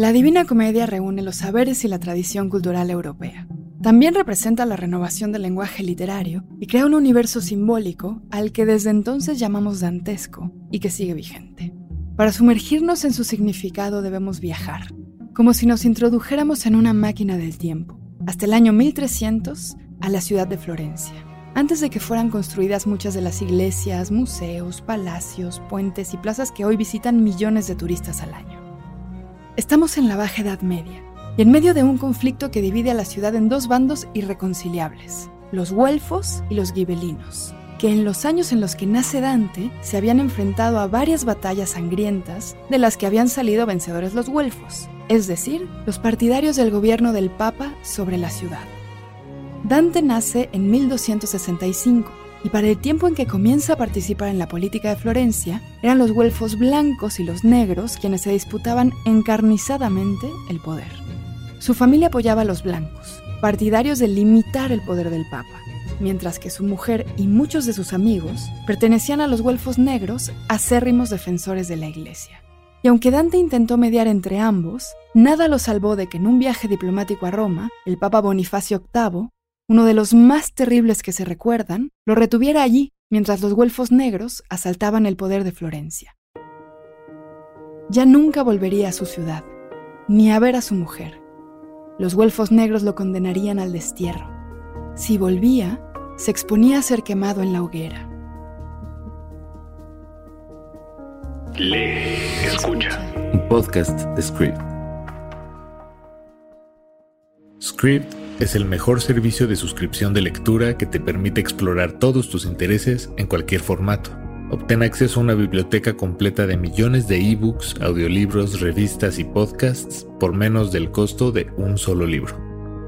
La Divina Comedia reúne los saberes y la tradición cultural europea. También representa la renovación del lenguaje literario y crea un universo simbólico al que desde entonces llamamos dantesco y que sigue vigente. Para sumergirnos en su significado debemos viajar, como si nos introdujéramos en una máquina del tiempo, hasta el año 1300 a la ciudad de Florencia, antes de que fueran construidas muchas de las iglesias, museos, palacios, puentes y plazas que hoy visitan millones de turistas al año. Estamos en la Baja Edad Media y en medio de un conflicto que divide a la ciudad en dos bandos irreconciliables, los güelfos y los gibelinos, que en los años en los que nace Dante se habían enfrentado a varias batallas sangrientas de las que habían salido vencedores los güelfos, es decir, los partidarios del gobierno del Papa sobre la ciudad. Dante nace en 1265 y para el tiempo en que comienza a participar en la política de Florencia, eran los güelfos blancos y los negros quienes se disputaban encarnizadamente el poder. Su familia apoyaba a los blancos, partidarios de limitar el poder del Papa, mientras que su mujer y muchos de sus amigos pertenecían a los güelfos negros, acérrimos defensores de la Iglesia. Y aunque Dante intentó mediar entre ambos, nada lo salvó de que en un viaje diplomático a Roma, el Papa Bonifacio VIII uno de los más terribles que se recuerdan, lo retuviera allí mientras los güelfos negros asaltaban el poder de Florencia. Ya nunca volvería a su ciudad, ni a ver a su mujer. Los güelfos negros lo condenarían al destierro. Si volvía, se exponía a ser quemado en la hoguera. Lee, escucha. Un podcast de Script. Script es el mejor servicio de suscripción de lectura que te permite explorar todos tus intereses en cualquier formato. Obtén acceso a una biblioteca completa de millones de ebooks, audiolibros, revistas y podcasts por menos del costo de un solo libro.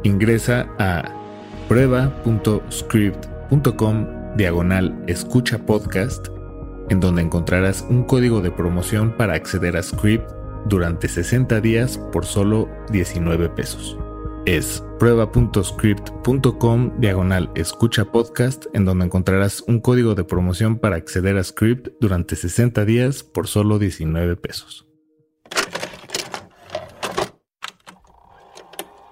Ingresa a prueba.script.com diagonal escucha podcast en donde encontrarás un código de promoción para acceder a Script durante 60 días por solo 19 pesos es prueba.script.com diagonal escucha podcast en donde encontrarás un código de promoción para acceder a Script durante 60 días por solo 19 pesos.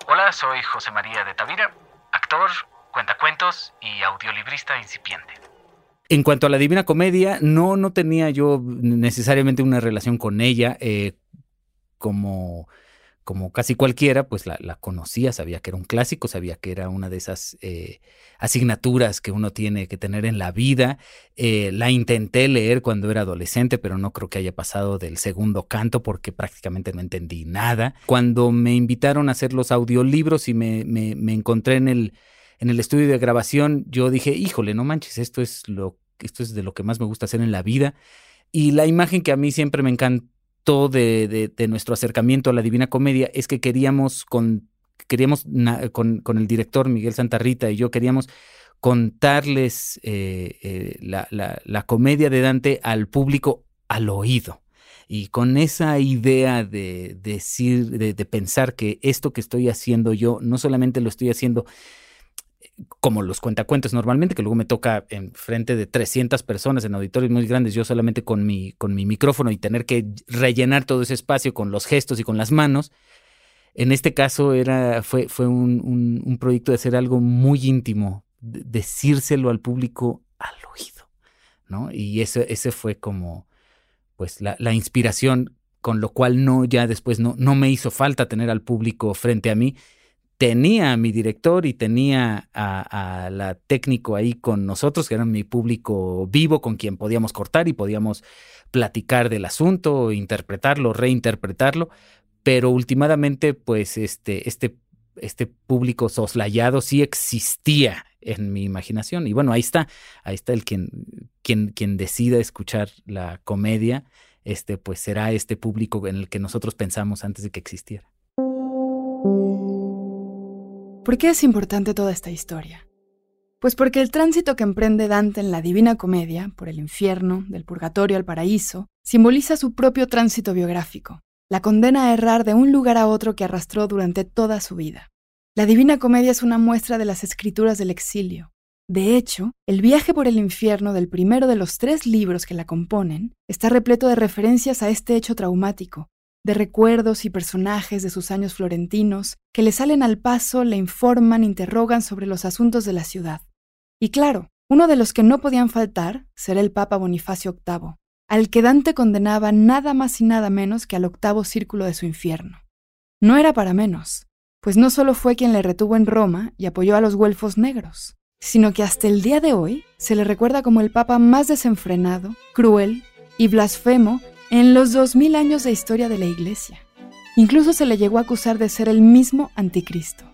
Hola, soy José María de Tavira, actor, cuentacuentos y audiolibrista incipiente. En cuanto a la Divina Comedia, no, no tenía yo necesariamente una relación con ella eh, como como casi cualquiera, pues la, conocía, sabía que era un clásico, sabía que era una de esas eh, asignaturas que uno tiene que tener en la vida. Eh, la intenté leer cuando era adolescente, pero no creo que haya pasado del segundo canto porque prácticamente no entendí nada. Cuando me invitaron a hacer los audiolibros y me, me, encontré en el, en el estudio de grabación, yo dije, híjole, no manches, esto es, lo, esto es de lo que más me gusta hacer en la vida. Y la imagen que a mí siempre me encantó de, de, nuestro acercamiento a la Divina Comedia es que queríamos con, queríamos con, con, el director Miguel Santarrita y yo queríamos contarles eh, eh, la, la, la, comedia de Dante al público al oído. Y con esa idea de decir, de, de pensar que esto que estoy haciendo yo, no solamente lo estoy haciendo como los cuentacuentos normalmente, que luego me toca en frente de 300 personas en auditorios muy grandes, yo solamente con mi, con mi micrófono y tener que rellenar todo ese espacio con los gestos y con las manos. En este caso era, fue, fue un, un, proyecto de hacer algo muy íntimo, decírselo al público al oído, ¿no? Y ese, ese fue como, pues, la, la inspiración, con lo cual no, ya después no, no me hizo falta tener al público frente a mí, tenía a mi director y tenía a, la técnico ahí con nosotros, que era mi público vivo con quien podíamos cortar y podíamos platicar del asunto, interpretarlo, reinterpretarlo, pero últimamente pues este, este, este público soslayado sí existía en mi imaginación y bueno, ahí está, ahí está el quien, quien, quien decida escuchar la comedia, este pues será este público en el que nosotros pensamos antes de que existiera. ¿Por qué es importante toda esta historia? Pues porque el tránsito que emprende Dante en la Divina Comedia, por el infierno, del purgatorio al paraíso, simboliza su propio tránsito biográfico, la condena a errar de un lugar a otro que arrastró durante toda su vida. La Divina Comedia es una muestra de las escrituras del exilio. De hecho, el viaje por el infierno del primero de los tres libros que la componen está repleto de referencias a este hecho traumático, de recuerdos y personajes de sus años florentinos que le salen al paso, le informan, interrogan sobre los asuntos de la ciudad. Y claro, uno de los que no podían faltar será el Papa Bonifacio VIII, al que Dante condenaba nada más y nada menos que al octavo círculo de su infierno. No era para menos, pues no solo fue quien le retuvo en Roma y apoyó a los güelfos negros, sino que hasta el día de hoy se le recuerda como el papa más desenfrenado, cruel y blasfemo en los dos mil años de historia de la Iglesia. Incluso se le llegó a acusar de ser el mismo anticristo.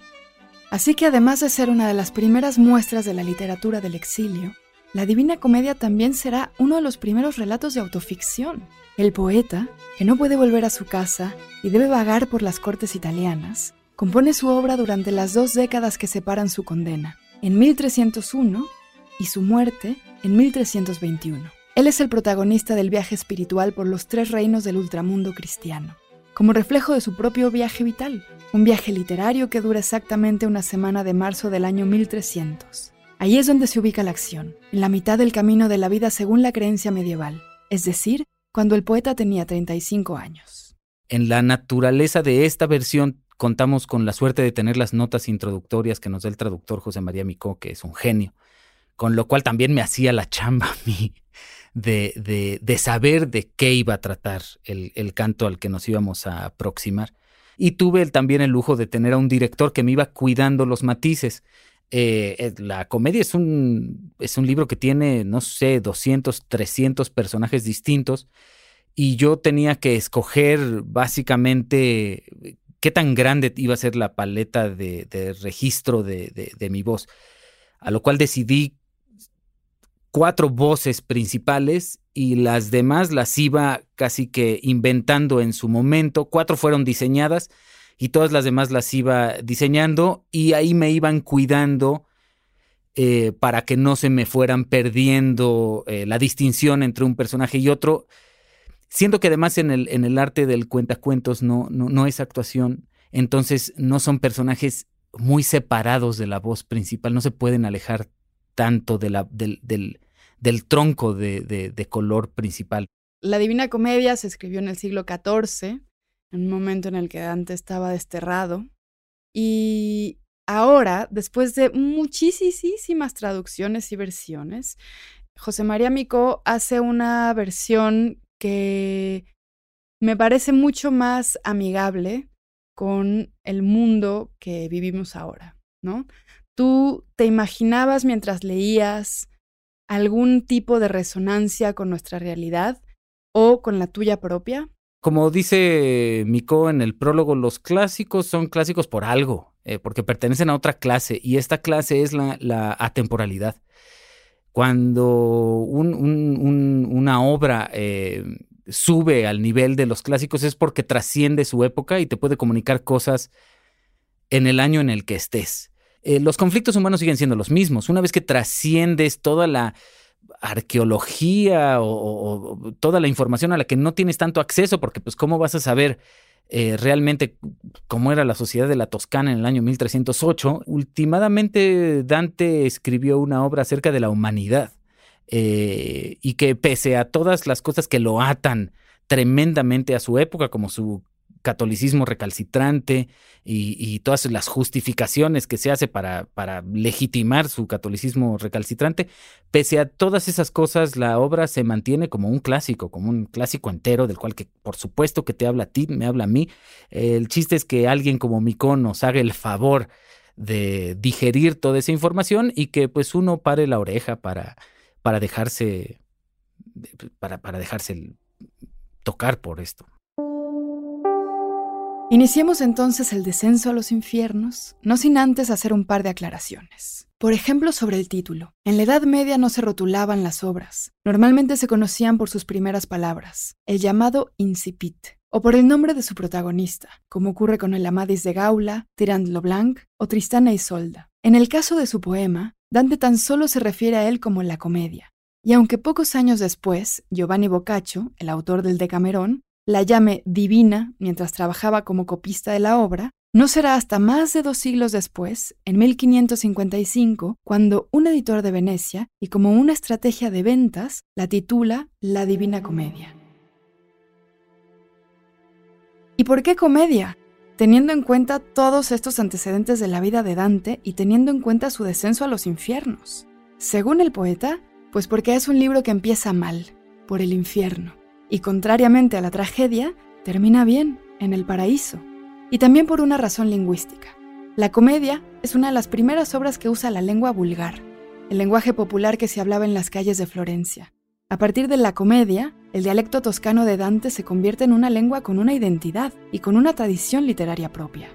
Así que además de ser una de las primeras muestras de la literatura del exilio, la Divina Comedia también será uno de los primeros relatos de autoficción. El poeta, que no puede volver a su casa y debe vagar por las cortes italianas, compone su obra durante las dos décadas que separan su condena, en 1301 y su muerte en 1321. Él es el protagonista del viaje espiritual por los tres reinos del ultramundo cristiano, como reflejo de su propio viaje vital, un viaje literario que dura exactamente una semana de marzo del año 1300. Ahí es donde se ubica la acción, en la mitad del camino de la vida según la creencia medieval, es decir, cuando el poeta tenía 35 años. En la naturaleza de esta versión contamos con la suerte de tener las notas introductorias que nos da el traductor José María Micó, que es un genio, con lo cual también me hacía la chamba a mí de, de, saber de qué iba a tratar el, el, canto al que nos íbamos a aproximar. Y tuve también el lujo de tener a un director que me iba cuidando los matices. Eh, la comedia es un, es un libro que tiene, no sé, 200, 300 personajes distintos y yo tenía que escoger básicamente qué tan grande iba a ser la paleta de, registro de, de, mi voz. A lo cual decidí cuatro voces principales y las demás las iba casi que inventando en su momento. Cuatro fueron diseñadas y todas las demás las iba diseñando y ahí me iban cuidando eh, para que no se me fueran perdiendo eh, la distinción entre un personaje y otro. Siento que además en el, en el arte del cuentacuentos no, no, no es actuación, entonces no son personajes muy separados de la voz principal, no se pueden alejar tanto de la, del, del tronco de, color principal. La Divina Comedia se escribió en el siglo XIV, en un momento en el que Dante estaba desterrado. Y ahora, después de muchísimas traducciones y versiones, José María Mico hace una versión que me parece mucho más amigable con el mundo que vivimos ahora, ¿no? Tú te imaginabas mientras leías algún tipo de resonancia con nuestra realidad o con la tuya propia? Como dice Miko en el prólogo, los clásicos son clásicos por algo, eh, porque pertenecen a otra clase, y esta clase es la, atemporalidad. Cuando una obra eh, sube al nivel de los clásicos es porque trasciende su época y te puede comunicar cosas en el año en el que estés. Eh, los conflictos humanos siguen siendo los mismos. Una vez que trasciendes toda la arqueología o, toda la información a la que no tienes tanto acceso, porque pues cómo vas a saber eh, realmente cómo era la sociedad de la Toscana en el año 1308, últimamente Dante escribió una obra acerca de la humanidad eh, y que pese a todas las cosas que lo atan tremendamente a su época, como su catolicismo recalcitrante y, todas las justificaciones que se hace para, legitimar su catolicismo recalcitrante, pese a todas esas cosas, la obra se mantiene como un clásico, como un clásico entero, del cual que por supuesto que te habla a ti, me habla a mí. El chiste es que alguien como Micón nos haga el favor de digerir toda esa información y que pues uno pare la oreja para, para dejarse, para dejarse tocar por esto. Iniciemos entonces el descenso a los infiernos, no sin antes hacer un par de aclaraciones. Por ejemplo, sobre el título. En la Edad Media no se rotulaban las obras. Normalmente se conocían por sus primeras palabras, el llamado incipit, o por el nombre de su protagonista, como ocurre con el Amadis de Gaula, Tirant Blanc o Tristana y Solda. En el caso de su poema, Dante tan solo se refiere a él como la comedia. Y aunque pocos años después, Giovanni Boccaccio, el autor del Decamerón, la llame divina mientras trabajaba como copista de la obra, no será hasta más de dos siglos después, en 1555, cuando un editor de Venecia, y como una estrategia de ventas, la titula La Divina Comedia. ¿Y por qué comedia? Teniendo en cuenta todos estos antecedentes de la vida de Dante y teniendo en cuenta su descenso a los infiernos. Según el poeta, pues porque es un libro que empieza mal, por el infierno, y contrariamente a la tragedia, termina bien, en el paraíso, y también por una razón lingüística. La comedia es una de las primeras obras que usa la lengua vulgar, el lenguaje popular que se hablaba en las calles de Florencia. A partir de la comedia, el dialecto toscano de Dante se convierte en una lengua con una identidad y con una tradición literaria propia.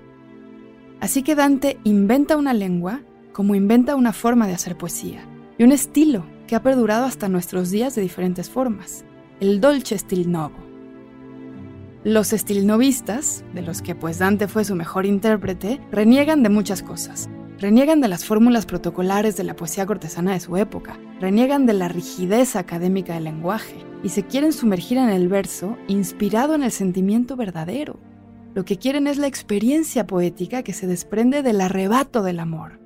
Así que Dante inventa una lengua como inventa una forma de hacer poesía y un estilo que ha perdurado hasta nuestros días de diferentes formas, el dolce stil novo. Los stilnovistas, de los que pues Dante fue su mejor intérprete, reniegan de muchas cosas, Reniegan de las fórmulas protocolares de la poesía cortesana de su época, reniegan de la rigidez académica del lenguaje y se quieren sumergir en el verso inspirado en el sentimiento verdadero. Lo que quieren es la experiencia poética que se desprende del arrebato del amor.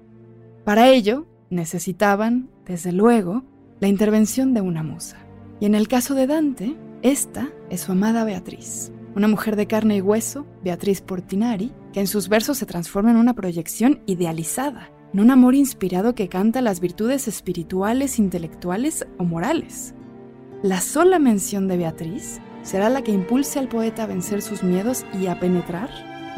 Para ello, necesitaban, desde luego, la intervención de una musa. En el caso de Dante, esta es su amada Beatriz una mujer de carne y hueso, Beatriz Portinari, que en sus versos se transforma en una proyección idealizada, en un amor inspirado que canta las virtudes espirituales, intelectuales o morales. La sola mención de Beatriz será la que impulse al poeta a vencer sus miedos y a penetrar,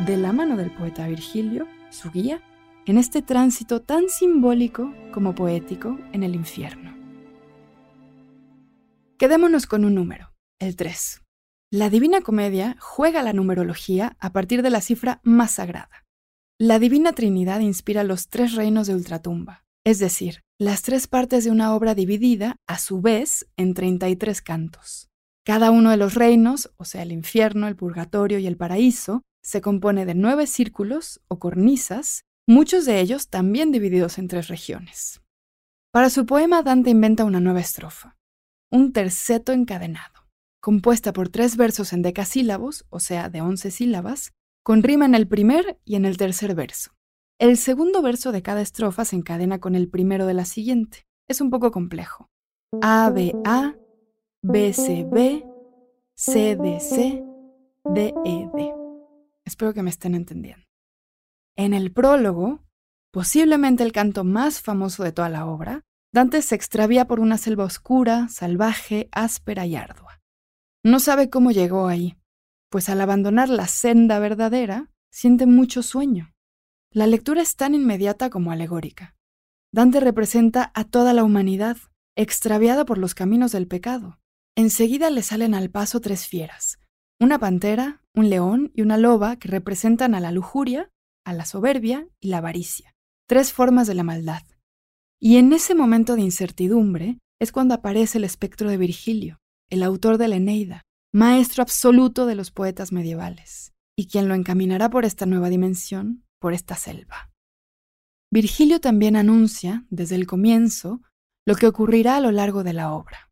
de la mano del poeta Virgilio, su guía, en este tránsito tan simbólico como poético en el infierno. Quedémonos con un número, el 3. La Divina Comedia juega la numerología a partir de la cifra más sagrada. La Divina Trinidad inspira los tres reinos de ultratumba, es decir, las tres partes de una obra dividida, a su vez, en 33 cantos. Cada uno de los reinos, o sea, el infierno, el purgatorio y el paraíso, se compone de nueve círculos o cornisas, muchos de ellos también divididos en tres regiones. Para su poema Dante inventa una nueva estrofa, un terceto encadenado compuesta por tres versos en decasílabos, o sea, de once sílabas, con rima en el primer y en el tercer verso. El segundo verso de cada estrofa se encadena con el primero de la siguiente. Es un poco complejo. A, B, A, B, C, B, C, D, C, D, E, D. Espero que me estén entendiendo. En el prólogo, posiblemente el canto más famoso de toda la obra, Dante se extravía por una selva oscura, salvaje, áspera y ardua. No sabe cómo llegó ahí, pues al abandonar la senda verdadera, siente mucho sueño. La lectura es tan inmediata como alegórica. Dante representa a toda la humanidad, extraviada por los caminos del pecado. Enseguida le salen al paso tres fieras, una pantera, un león y una loba que representan a la lujuria, a la soberbia y la avaricia, tres formas de la maldad. Y en ese momento de incertidumbre es cuando aparece el espectro de Virgilio, el autor de la Eneida, maestro absoluto de los poetas medievales, y quien lo encaminará por esta nueva dimensión, por esta selva. Virgilio también anuncia, desde el comienzo, lo que ocurrirá a lo largo de la obra.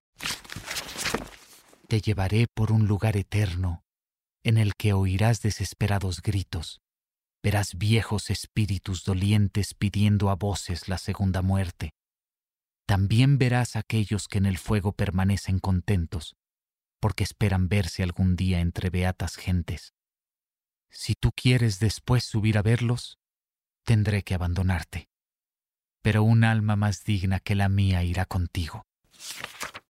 Te llevaré por un lugar eterno, en el que oirás desesperados gritos, verás viejos espíritus dolientes pidiendo a voces la segunda muerte, también verás aquellos que en el fuego permanecen contentos, porque esperan verse algún día entre beatas gentes. Si tú quieres después subir a verlos, tendré que abandonarte. Pero un alma más digna que la mía irá contigo.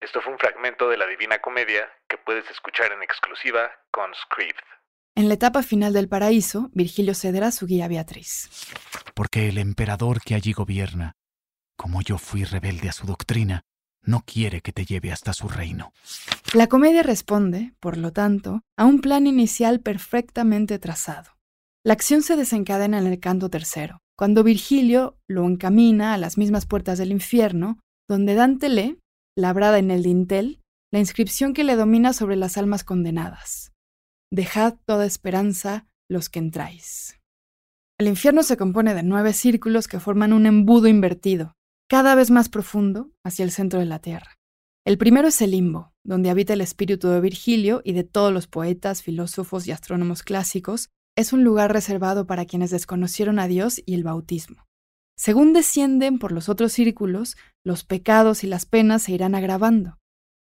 Esto fue un fragmento de la Divina Comedia que puedes escuchar en exclusiva con Script. En la etapa final del paraíso, Virgilio cederá a su guía Beatriz. Porque el emperador que allí gobierna como yo fui rebelde a su doctrina, no quiere que te lleve hasta su reino. La comedia responde, por lo tanto, a un plan inicial perfectamente trazado. La acción se desencadena en el canto tercero, cuando Virgilio lo encamina a las mismas puertas del infierno, donde Dante lee, labrada en el dintel, la inscripción que le domina sobre las almas condenadas. Dejad toda esperanza los que entráis. El infierno se compone de nueve círculos que forman un embudo invertido, cada vez más profundo hacia el centro de la Tierra. El primero es el limbo, donde habita el espíritu de Virgilio y de todos los poetas, filósofos y astrónomos clásicos. Es un lugar reservado para quienes desconocieron a Dios y el bautismo. Según descienden por los otros círculos, los pecados y las penas se irán agravando.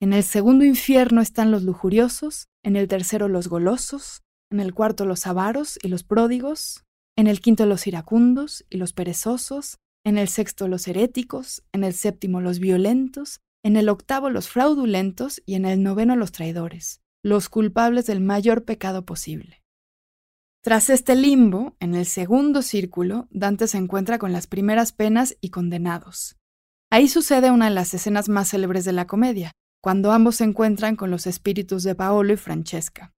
En el segundo infierno están los lujuriosos, en el tercero los golosos, en el cuarto los avaros y los pródigos, en el quinto los iracundos y los perezosos, en el sexto los heréticos, en el séptimo los violentos, en el octavo los fraudulentos y en el noveno los traidores, los culpables del mayor pecado posible. Tras este limbo, en el segundo círculo, Dante se encuentra con las primeras penas y condenados. Ahí sucede una de las escenas más célebres de la comedia, cuando ambos se encuentran con los espíritus de Paolo y Francesca.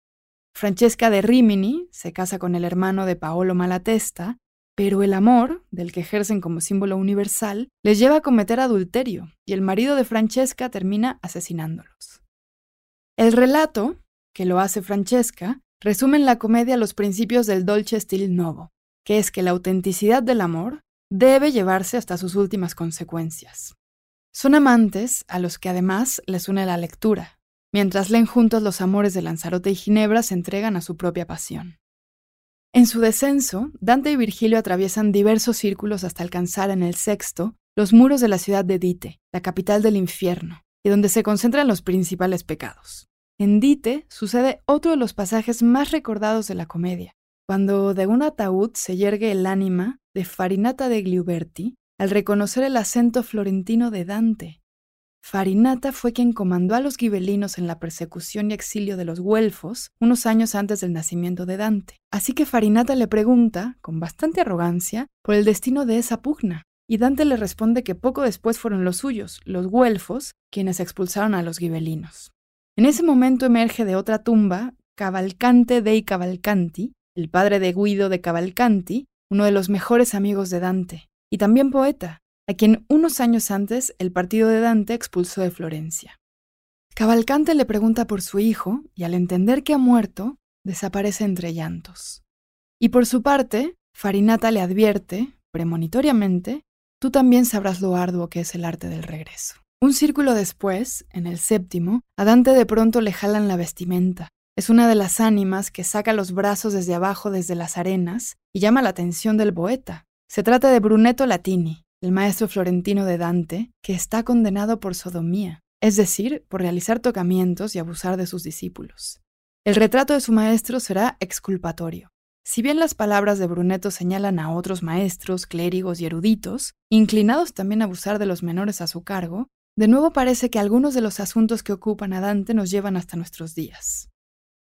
Francesca de Rimini se casa con el hermano de Paolo Malatesta, pero el amor, del que ejercen como símbolo universal, les lleva a cometer adulterio y el marido de Francesca termina asesinándolos. El relato, que lo hace Francesca, resume en la comedia los principios del dolce stil novo, que es que la autenticidad del amor debe llevarse hasta sus últimas consecuencias. Son amantes a los que además les une la lectura, Mientras leen juntos los amores de Lanzarote y Ginebra, se entregan a su propia pasión. En su descenso, Dante y Virgilio atraviesan diversos círculos hasta alcanzar en el sexto los muros de la ciudad de Dite, la capital del infierno, y donde se concentran los principales pecados. En Dite sucede otro de los pasajes más recordados de la comedia, cuando de un ataúd se yergue el ánima de Farinata de Gliuberti al reconocer el acento florentino de Dante, Farinata fue quien comandó a los gibelinos en la persecución y exilio de los güelfos unos años antes del nacimiento de Dante. Así que Farinata le pregunta, con bastante arrogancia, por el destino de esa pugna. Y Dante le responde que poco después fueron los suyos, los güelfos, quienes expulsaron a los gibelinos. En ese momento emerge de otra tumba Cavalcante dei Cavalcanti, el padre de Guido de Cavalcanti, uno de los mejores amigos de Dante, y también poeta, a quien unos años antes el partido de Dante expulsó de Florencia. Cavalcante le pregunta por su hijo y al entender que ha muerto, desaparece entre llantos. Y por su parte, Farinata le advierte, premonitoriamente, tú también sabrás lo arduo que es el arte del regreso. Un círculo después, en el séptimo, a Dante de pronto le jalan la vestimenta. Es una de las ánimas que saca los brazos desde abajo desde las arenas y llama la atención del poeta. Se trata de Brunetto Latini, el maestro florentino de Dante, que está condenado por sodomía, es decir, por realizar tocamientos y abusar de sus discípulos. El retrato de su maestro será exculpatorio. Si bien las palabras de Brunetto señalan a otros maestros, clérigos y eruditos, inclinados también a abusar de los menores a su cargo, de nuevo parece que algunos de los asuntos que ocupan a Dante nos llevan hasta nuestros días.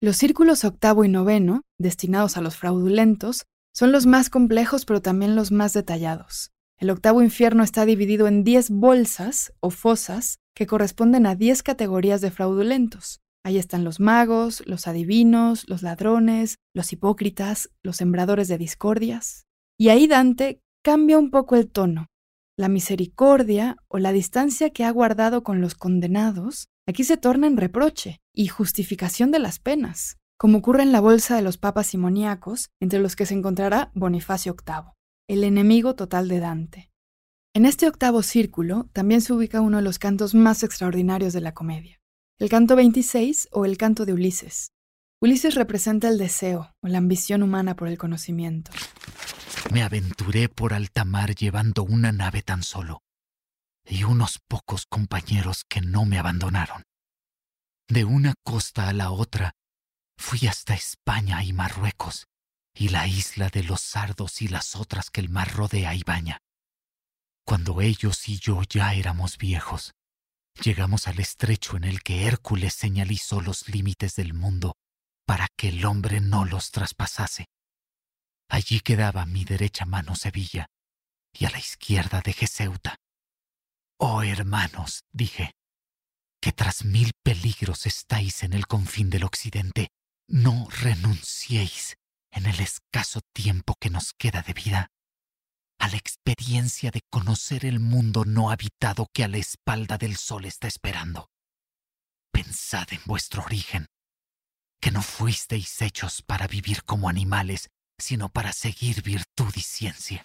Los círculos octavo y noveno, destinados a los fraudulentos, son los más complejos pero también los más detallados. El octavo infierno está dividido en 10 bolsas o fosas que corresponden a 10 categorías de fraudulentos. Ahí están los magos, los adivinos, los ladrones, los hipócritas, los sembradores de discordias. Y ahí Dante cambia un poco el tono. La misericordia o la distancia que ha guardado con los condenados aquí se torna en reproche y justificación de las penas, como ocurre en la bolsa de los papas simoníacos, entre los que se encontrará Bonifacio VIII el enemigo total de Dante. En este octavo círculo también se ubica uno de los cantos más extraordinarios de la comedia, el canto 26 o el canto de Ulises. Ulises representa el deseo o la ambición humana por el conocimiento. Me aventuré por alta mar llevando una nave tan solo y unos pocos compañeros que no me abandonaron. De una costa a la otra fui hasta España y Marruecos y la isla de los sardos y las otras que el mar rodea y baña. Cuando ellos y yo ya éramos viejos, llegamos al estrecho en el que Hércules señalizó los límites del mundo para que el hombre no los traspasase. Allí quedaba mi derecha mano Sevilla y a la izquierda dejé Ceuta. Oh hermanos, dije, que tras mil peligros estáis en el confín del occidente, no renunciéis en el escaso tiempo que nos queda de vida, a la experiencia de conocer el mundo no habitado que a la espalda del sol está esperando. Pensad en vuestro origen, que no fuisteis hechos para vivir como animales, sino para seguir virtud y ciencia.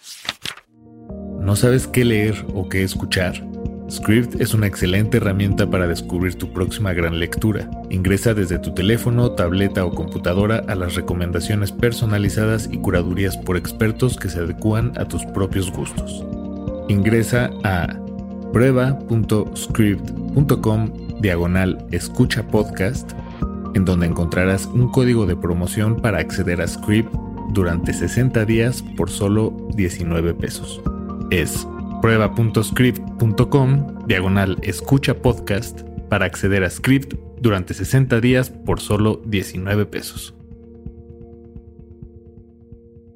¿No sabes qué leer o qué escuchar? Script es una excelente herramienta para descubrir tu próxima gran lectura. Ingresa desde tu teléfono, tableta o computadora a las recomendaciones personalizadas y curadurías por expertos que se adecúan a tus propios gustos. Ingresa a prueba.script.com diagonal escucha podcast en donde encontrarás un código de promoción para acceder a Script durante 60 días por solo 19 pesos. Es prueba.script.com diagonal escucha podcast para acceder a Script durante 60 días por solo 19 pesos.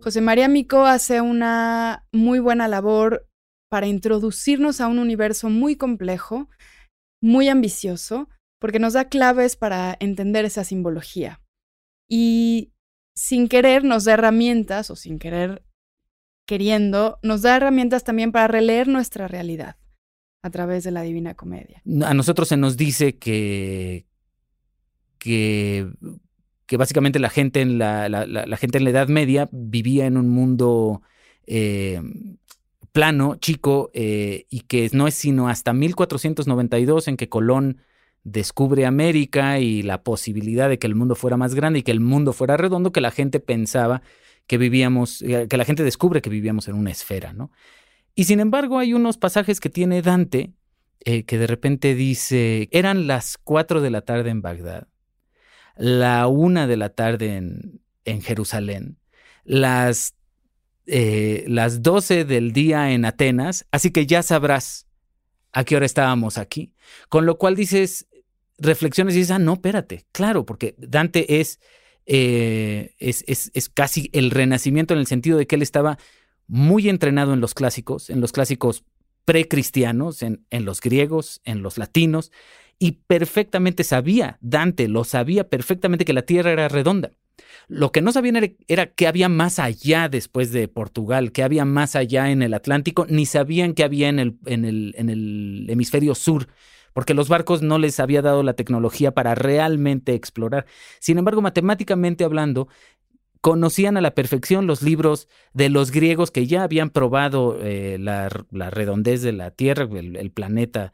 José María Mico hace una muy buena labor para introducirnos a un universo muy complejo, muy ambicioso, porque nos da claves para entender esa simbología. Y sin querer nos da herramientas, o sin querer queriendo, nos da herramientas también para releer nuestra realidad a través de la Divina Comedia. A nosotros se nos dice que, que, básicamente la gente, en la, la, gente en la Edad Media vivía en un mundo eh, plano, chico, eh, y que no es sino hasta 1492 en que Colón descubre América y la posibilidad de que el mundo fuera más grande y que el mundo fuera redondo, que la gente pensaba que vivíamos, eh, que la gente descubre que vivíamos en una esfera, ¿no? Y sin embargo hay unos pasajes que tiene Dante eh, que de repente dice, eran las 4 de la tarde en Bagdad, la una de la tarde en, en Jerusalén, las, eh, las 12 del día en Atenas, así que ya sabrás a qué hora estábamos aquí. Con lo cual dices, reflexiones y dices, ah, no, espérate, claro, porque Dante es, eh, es, es, es, casi el renacimiento en el sentido de que él estaba muy entrenado en los clásicos, en los clásicos precristianos, en, en los griegos, en los latinos, y perfectamente sabía, Dante lo sabía perfectamente que la Tierra era redonda. Lo que no sabían era, era qué había más allá después de Portugal, qué había más allá en el Atlántico, ni sabían qué había en el, en el, en el hemisferio sur porque los barcos no les había dado la tecnología para realmente explorar. Sin embargo, matemáticamente hablando, conocían a la perfección los libros de los griegos que ya habían probado eh, la, redondez de la Tierra, el, planeta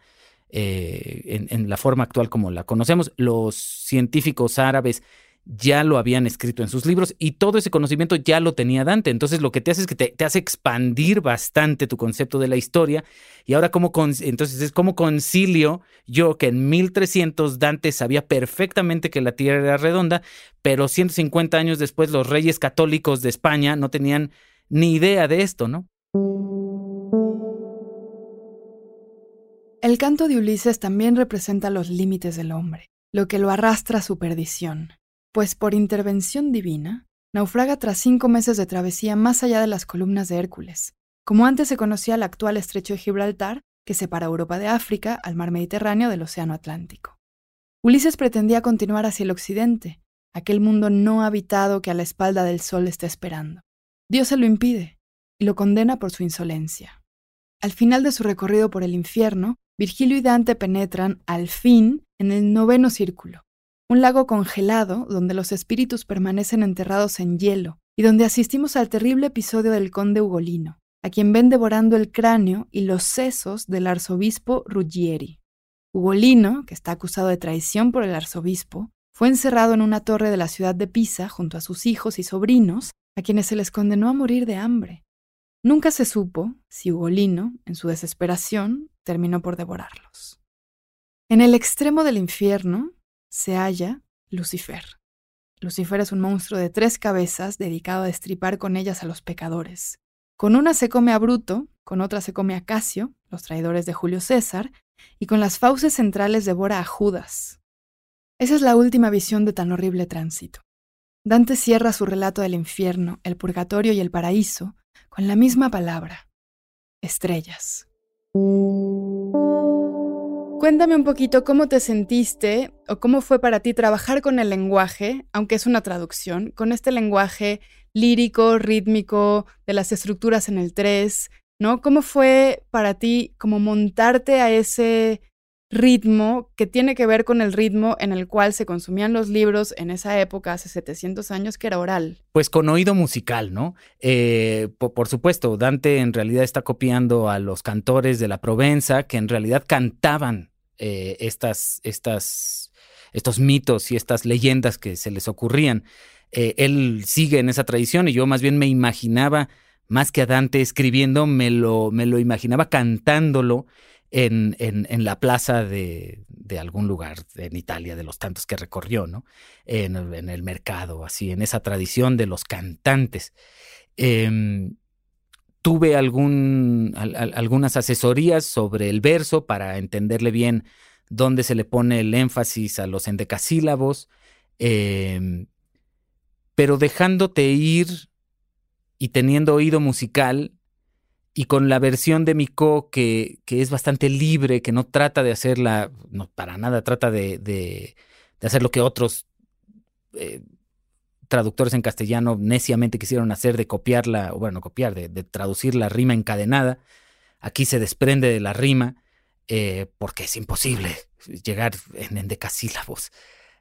eh, en, en, la forma actual como la conocemos. Los científicos árabes ya lo habían escrito en sus libros y todo ese conocimiento ya lo tenía Dante. Entonces lo que te hace es que te, hace expandir bastante tu concepto de la historia y ahora como entonces es como concilio yo que en 1300 Dante sabía perfectamente que la Tierra era redonda, pero 150 años después los reyes católicos de España no tenían ni idea de esto, ¿no? El canto de Ulises también representa los límites del hombre, lo que lo arrastra a su perdición pues por intervención divina, naufraga tras cinco meses de travesía más allá de las columnas de Hércules, como antes se conocía el actual estrecho de Gibraltar, que separa Europa de África al mar Mediterráneo del Océano Atlántico. Ulises pretendía continuar hacia el occidente, aquel mundo no habitado que a la espalda del sol está esperando. Dios se lo impide y lo condena por su insolencia. Al final de su recorrido por el infierno, Virgilio y Dante penetran, al fin, en el noveno círculo, un lago congelado donde los espíritus permanecen enterrados en hielo y donde asistimos al terrible episodio del conde Ugolino, a quien ven devorando el cráneo y los sesos del arzobispo Ruggieri. Ugolino, que está acusado de traición por el arzobispo, fue encerrado en una torre de la ciudad de Pisa junto a sus hijos y sobrinos, a quienes se les condenó a morir de hambre. Nunca se supo si Ugolino, en su desesperación, terminó por devorarlos. En el extremo del infierno, se halla Lucifer. Lucifer es un monstruo de tres cabezas dedicado a destripar con ellas a los pecadores. Con una se come a Bruto, con otra se come a Casio, los traidores de Julio César, y con las fauces centrales devora a Judas. Esa es la última visión de tan horrible tránsito. Dante cierra su relato del infierno, el purgatorio y el paraíso con la misma palabra, estrellas. Cuéntame un poquito cómo te sentiste o cómo fue para ti trabajar con el lenguaje, aunque es una traducción, con este lenguaje lírico, rítmico, de las estructuras en el 3, ¿no? ¿Cómo fue para ti como montarte a ese ritmo que tiene que ver con el ritmo en el cual se consumían los libros en esa época, hace 700 años, que era oral. Pues con oído musical, ¿no? Eh, por, supuesto, Dante en realidad está copiando a los cantores de la Provenza, que en realidad cantaban eh, estas, estas, estos mitos y estas leyendas que se les ocurrían. Eh, él sigue en esa tradición y yo más bien me imaginaba, más que a Dante escribiendo, me lo, me lo imaginaba cantándolo en, en, la plaza de, de, algún lugar en Italia, de los tantos que recorrió, ¿no? En, en el mercado, así, en esa tradición de los cantantes. Em, tuve algún, algunas asesorías sobre el verso para entenderle bien dónde se le pone el énfasis a los endecasílabos, em, pero dejándote ir y teniendo oído musical y con la versión de Miko que, que es bastante libre, que no trata de hacerla, no para nada trata de, de, hacer lo que otros eh, traductores en castellano neciamente quisieron hacer de copiarla, bueno, copiar, de, traducir la rima encadenada. Aquí se desprende de la rima eh, porque es imposible llegar en endecasílabos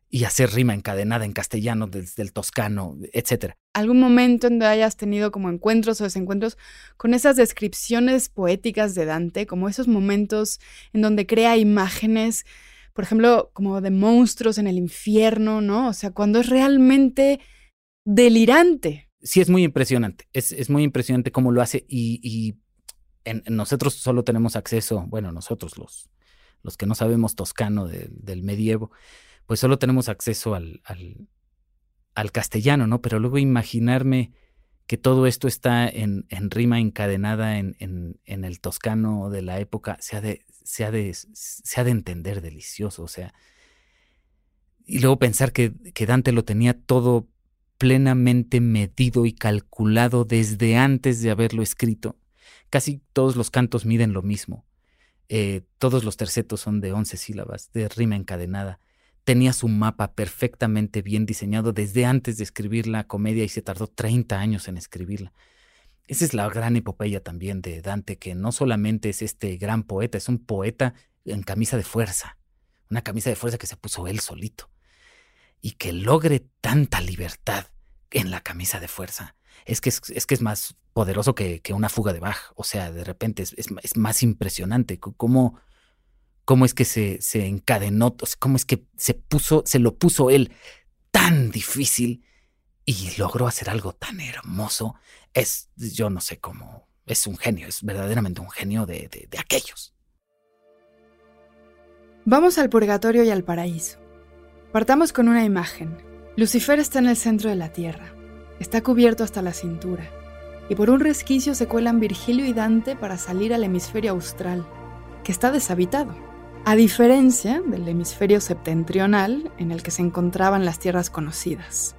y hacer rima encadenada en castellano desde el toscano, etcétera. ¿Algún momento en donde hayas tenido como encuentros o desencuentros con esas descripciones poéticas de Dante, como esos momentos en donde crea imágenes, por ejemplo, como de monstruos en el infierno, ¿no? O sea, cuando es realmente delirante. Sí, es muy impresionante. Es, muy impresionante cómo lo hace y, nosotros solo tenemos acceso, bueno, nosotros los, los que no sabemos toscano del medievo, pues solo tenemos acceso al, al, castellano, ¿no? Pero luego imaginarme que todo esto está en, en rima encadenada en, en, el toscano de la época, se ha, de, se, de, se ha de entender delicioso, o sea, y luego pensar que, que Dante lo tenía todo plenamente medido y calculado desde antes de haberlo escrito. Casi todos los cantos miden lo mismo. Eh, todos los tercetos son de once sílabas, de rima encadenada tenía su mapa perfectamente bien diseñado desde antes de escribir la comedia y se tardó 30 años en escribirla. Esa es la gran epopeya también de Dante, que no solamente es este gran poeta, es un poeta en camisa de fuerza, una camisa de fuerza que se puso él solito, y que logre tanta libertad en la camisa de fuerza. Es que es, que es más poderoso que, una fuga de Bach, o sea, de repente es, es más impresionante cómo cómo es que se, se encadenó, cómo es que se puso, se lo puso él tan difícil y logró hacer algo tan hermoso. Es, yo no sé cómo, es un genio, es verdaderamente un genio de, de aquellos. Vamos al purgatorio y al paraíso. Partamos con una imagen. Lucifer está en el centro de la tierra. Está cubierto hasta la cintura. Y por un resquicio se cuelan Virgilio y Dante para salir al hemisferio austral, que está deshabitado a diferencia del hemisferio septentrional en el que se encontraban las tierras conocidas.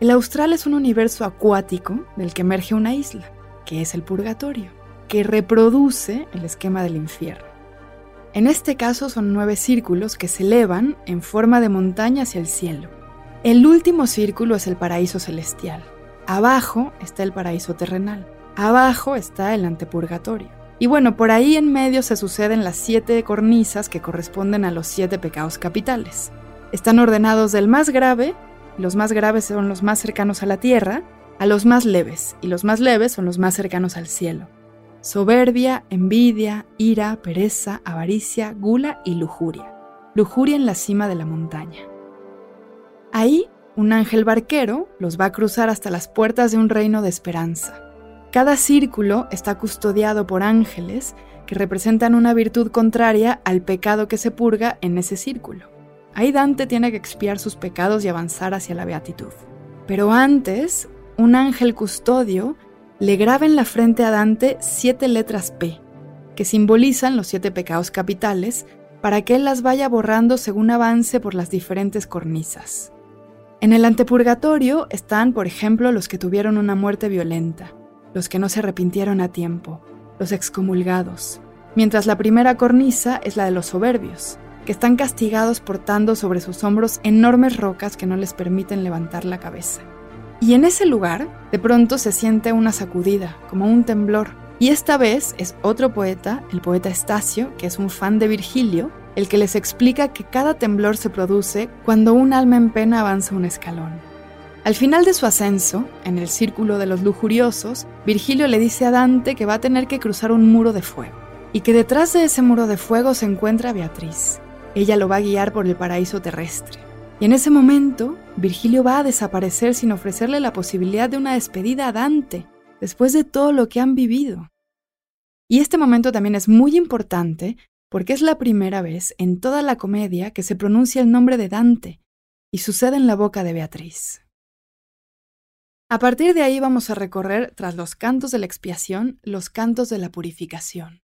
El austral es un universo acuático del que emerge una isla, que es el purgatorio, que reproduce el esquema del infierno. En este caso son nueve círculos que se elevan en forma de montaña hacia el cielo. El último círculo es el paraíso celestial. Abajo está el paraíso terrenal. Abajo está el antepurgatorio. Y bueno, por ahí en medio se suceden las siete cornisas que corresponden a los siete pecados capitales. Están ordenados del más grave, los más graves son los más cercanos a la tierra, a los más leves, y los más leves son los más cercanos al cielo. Soberbia, envidia, ira, pereza, avaricia, gula y lujuria. Lujuria en la cima de la montaña. Ahí, un ángel barquero los va a cruzar hasta las puertas de un reino de esperanza cada círculo está custodiado por ángeles que representan una virtud contraria al pecado que se purga en ese círculo. Ahí Dante tiene que expiar sus pecados y avanzar hacia la beatitud. Pero antes, un ángel custodio le graba en la frente a Dante siete letras P, que simbolizan los siete pecados capitales, para que él las vaya borrando según avance por las diferentes cornisas. En el antepurgatorio están, por ejemplo, los que tuvieron una muerte violenta, los que no se arrepintieron a tiempo, los excomulgados, mientras la primera cornisa es la de los soberbios, que están castigados portando sobre sus hombros enormes rocas que no les permiten levantar la cabeza. Y en ese lugar, de pronto se siente una sacudida, como un temblor, y esta vez es otro poeta, el poeta Estacio, que es un fan de Virgilio, el que les explica que cada temblor se produce cuando un alma en pena avanza un escalón. Al final de su ascenso, en el círculo de los lujuriosos, Virgilio le dice a Dante que va a tener que cruzar un muro de fuego, y que detrás de ese muro de fuego se encuentra Beatriz. Ella lo va a guiar por el paraíso terrestre. Y en ese momento, Virgilio va a desaparecer sin ofrecerle la posibilidad de una despedida a Dante, después de todo lo que han vivido. Y este momento también es muy importante porque es la primera vez en toda la comedia que se pronuncia el nombre de Dante, y sucede en la boca de Beatriz. A partir de ahí vamos a recorrer, tras los cantos de la expiación, los cantos de la purificación.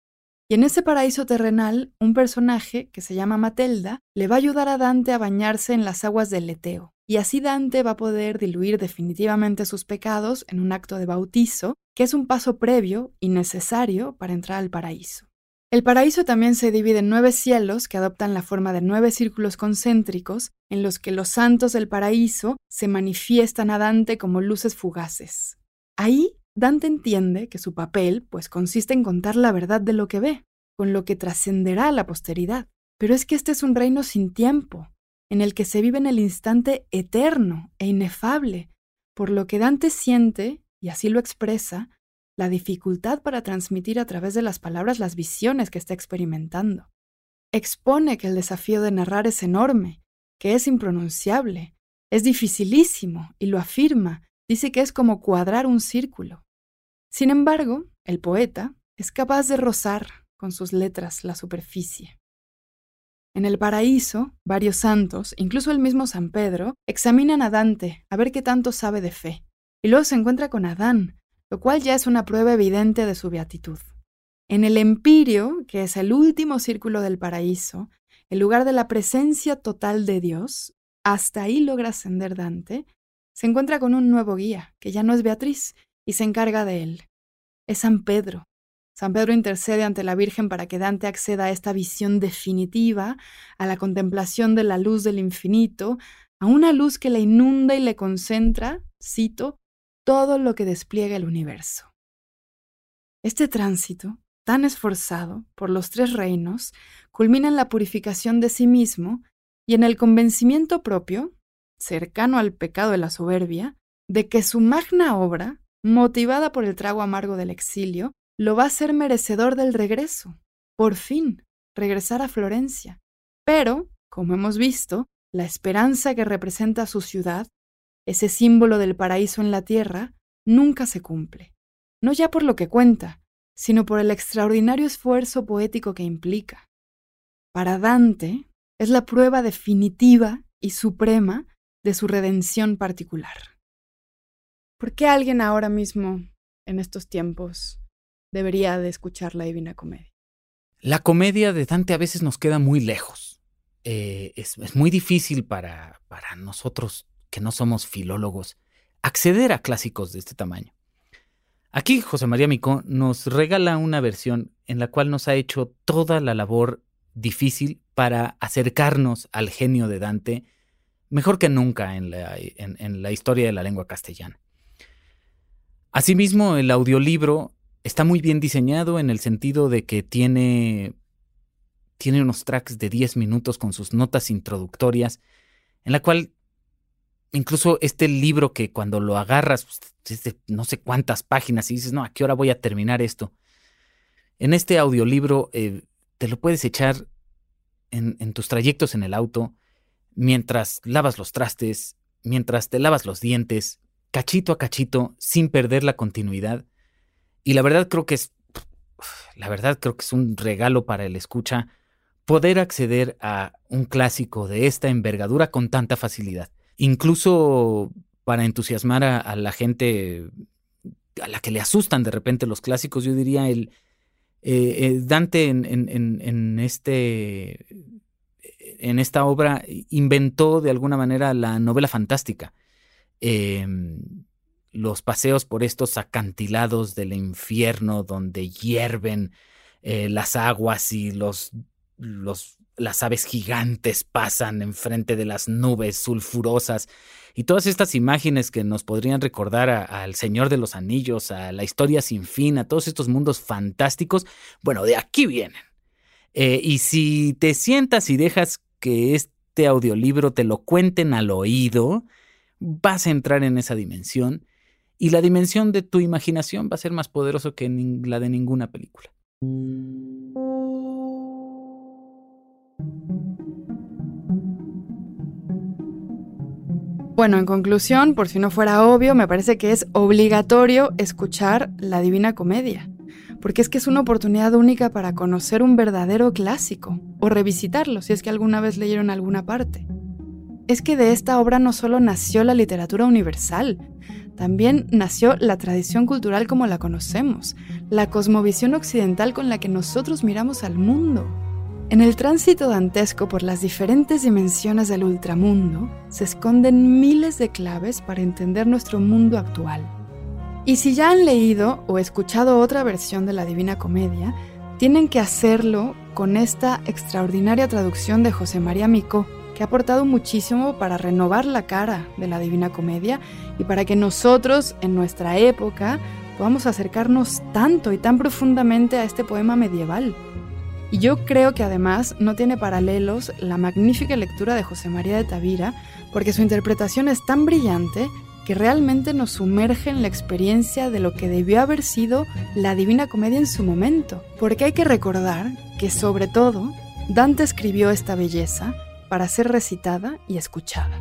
Y en ese paraíso terrenal, un personaje, que se llama Matelda, le va a ayudar a Dante a bañarse en las aguas del Leteo. Y así Dante va a poder diluir definitivamente sus pecados en un acto de bautizo, que es un paso previo y necesario para entrar al paraíso. El paraíso también se divide en nueve cielos que adoptan la forma de nueve círculos concéntricos en los que los santos del paraíso se manifiestan a Dante como luces fugaces. Ahí Dante entiende que su papel pues consiste en contar la verdad de lo que ve, con lo que trascenderá a la posteridad. Pero es que este es un reino sin tiempo, en el que se vive en el instante eterno e inefable, por lo que Dante siente, y así lo expresa, la dificultad para transmitir a través de las palabras las visiones que está experimentando. Expone que el desafío de narrar es enorme, que es impronunciable, es dificilísimo, y lo afirma, dice que es como cuadrar un círculo. Sin embargo, el poeta es capaz de rozar con sus letras la superficie. En el paraíso, varios santos, incluso el mismo San Pedro, examinan a Dante a ver qué tanto sabe de fe, y luego se encuentra con Adán, lo cual ya es una prueba evidente de su beatitud. En el empirio, que es el último círculo del paraíso, el lugar de la presencia total de Dios, hasta ahí logra ascender Dante, se encuentra con un nuevo guía, que ya no es Beatriz, y se encarga de él. Es San Pedro. San Pedro intercede ante la Virgen para que Dante acceda a esta visión definitiva, a la contemplación de la luz del infinito, a una luz que le inunda y le concentra, cito, todo lo que despliega el universo. Este tránsito, tan esforzado por los tres reinos, culmina en la purificación de sí mismo y en el convencimiento propio, cercano al pecado de la soberbia, de que su magna obra, motivada por el trago amargo del exilio, lo va a hacer merecedor del regreso. Por fin, regresar a Florencia. Pero, como hemos visto, la esperanza que representa su ciudad ese símbolo del paraíso en la tierra, nunca se cumple, no ya por lo que cuenta, sino por el extraordinario esfuerzo poético que implica. Para Dante, es la prueba definitiva y suprema de su redención particular. ¿Por qué alguien ahora mismo, en estos tiempos, debería de escuchar la Divina Comedia? La comedia de Dante a veces nos queda muy lejos. Eh, es, muy difícil para, para nosotros que no somos filólogos, acceder a clásicos de este tamaño. Aquí José María Micó nos regala una versión en la cual nos ha hecho toda la labor difícil para acercarnos al genio de Dante, mejor que nunca en la, en la historia de la lengua castellana. Asimismo, el audiolibro está muy bien diseñado en el sentido de que tiene, tiene unos tracks de 10 minutos con sus notas introductorias, en la cual incluso este libro que cuando lo agarras, pues, es de no sé cuántas páginas y dices, no, ¿a qué hora voy a terminar esto? En este audiolibro eh, te lo puedes echar en, en tus trayectos en el auto, mientras lavas los trastes, mientras te lavas los dientes, cachito a cachito, sin perder la continuidad. Y la verdad creo que es, la verdad creo que es un regalo para el escucha poder acceder a un clásico de esta envergadura con tanta facilidad incluso para entusiasmar a, la gente a la que le asustan de repente los clásicos, yo diría el eh, eh, Dante en, este en esta obra inventó de alguna manera la novela fantástica. Em, los paseos por estos acantilados del infierno donde hierven eh, las aguas y los, los las aves gigantes pasan enfrente de las nubes sulfurosas y todas estas imágenes que nos podrían recordar al Señor de los Anillos, a la historia sin fin, a todos estos mundos fantásticos, bueno, de aquí vienen. Eh, y si te sientas y dejas que este audiolibro te lo cuenten al oído, vas a entrar en esa dimensión y la dimensión de tu imaginación va a ser más poderoso que la de ninguna película. Bueno, en conclusión, por si no fuera obvio, me parece que es obligatorio escuchar la Divina Comedia, porque es que es una oportunidad única para conocer un verdadero clásico o revisitarlo si es que alguna vez leyeron alguna parte. Es que de esta obra no solo nació la literatura universal, también nació la tradición cultural como la conocemos, la cosmovisión occidental con la que nosotros miramos al mundo. En el tránsito dantesco por las diferentes dimensiones del ultramundo se esconden miles de claves para entender nuestro mundo actual. Y si ya han leído o escuchado otra versión de la Divina Comedia, tienen que hacerlo con esta extraordinaria traducción de José María Micó, que ha aportado muchísimo para renovar la cara de la Divina Comedia y para que nosotros, en nuestra época, podamos acercarnos tanto y tan profundamente a este poema medieval. Y yo creo que además no tiene paralelos la magnífica lectura de José María de Tavira, porque su interpretación es tan brillante que realmente nos sumerge en la experiencia de lo que debió haber sido la Divina Comedia en su momento. Porque hay que recordar que sobre todo Dante escribió esta belleza para ser recitada y escuchada.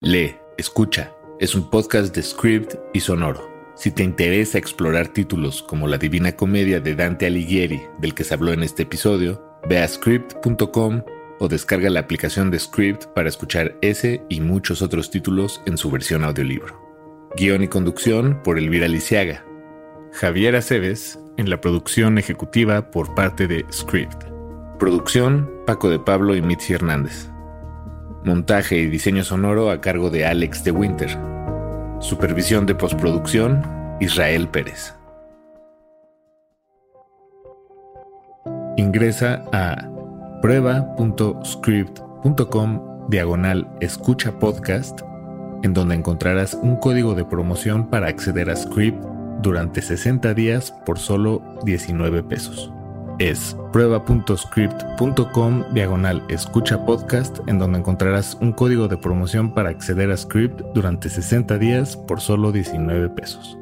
Lee, escucha. Es un podcast de script y sonoro. Si te interesa explorar títulos como La Divina Comedia de Dante Alighieri, del que se habló en este episodio, ve a script.com o descarga la aplicación de Script para escuchar ese y muchos otros títulos en su versión audiolibro. Guión y conducción por Elvira Lisiaga. Javier Aceves en la producción ejecutiva por parte de Script. Producción Paco de Pablo y Mitzi Hernández. Montaje y diseño sonoro a cargo de Alex de Winter. Supervisión de postproducción Israel Pérez. Ingresa a prueba.script.com diagonal escucha podcast en donde encontrarás un código de promoción para acceder a Script durante 60 días por solo 19 pesos. Es prueba.script.com diagonal escucha podcast en donde encontrarás un código de promoción para acceder a Script durante 60 días por solo 19 pesos.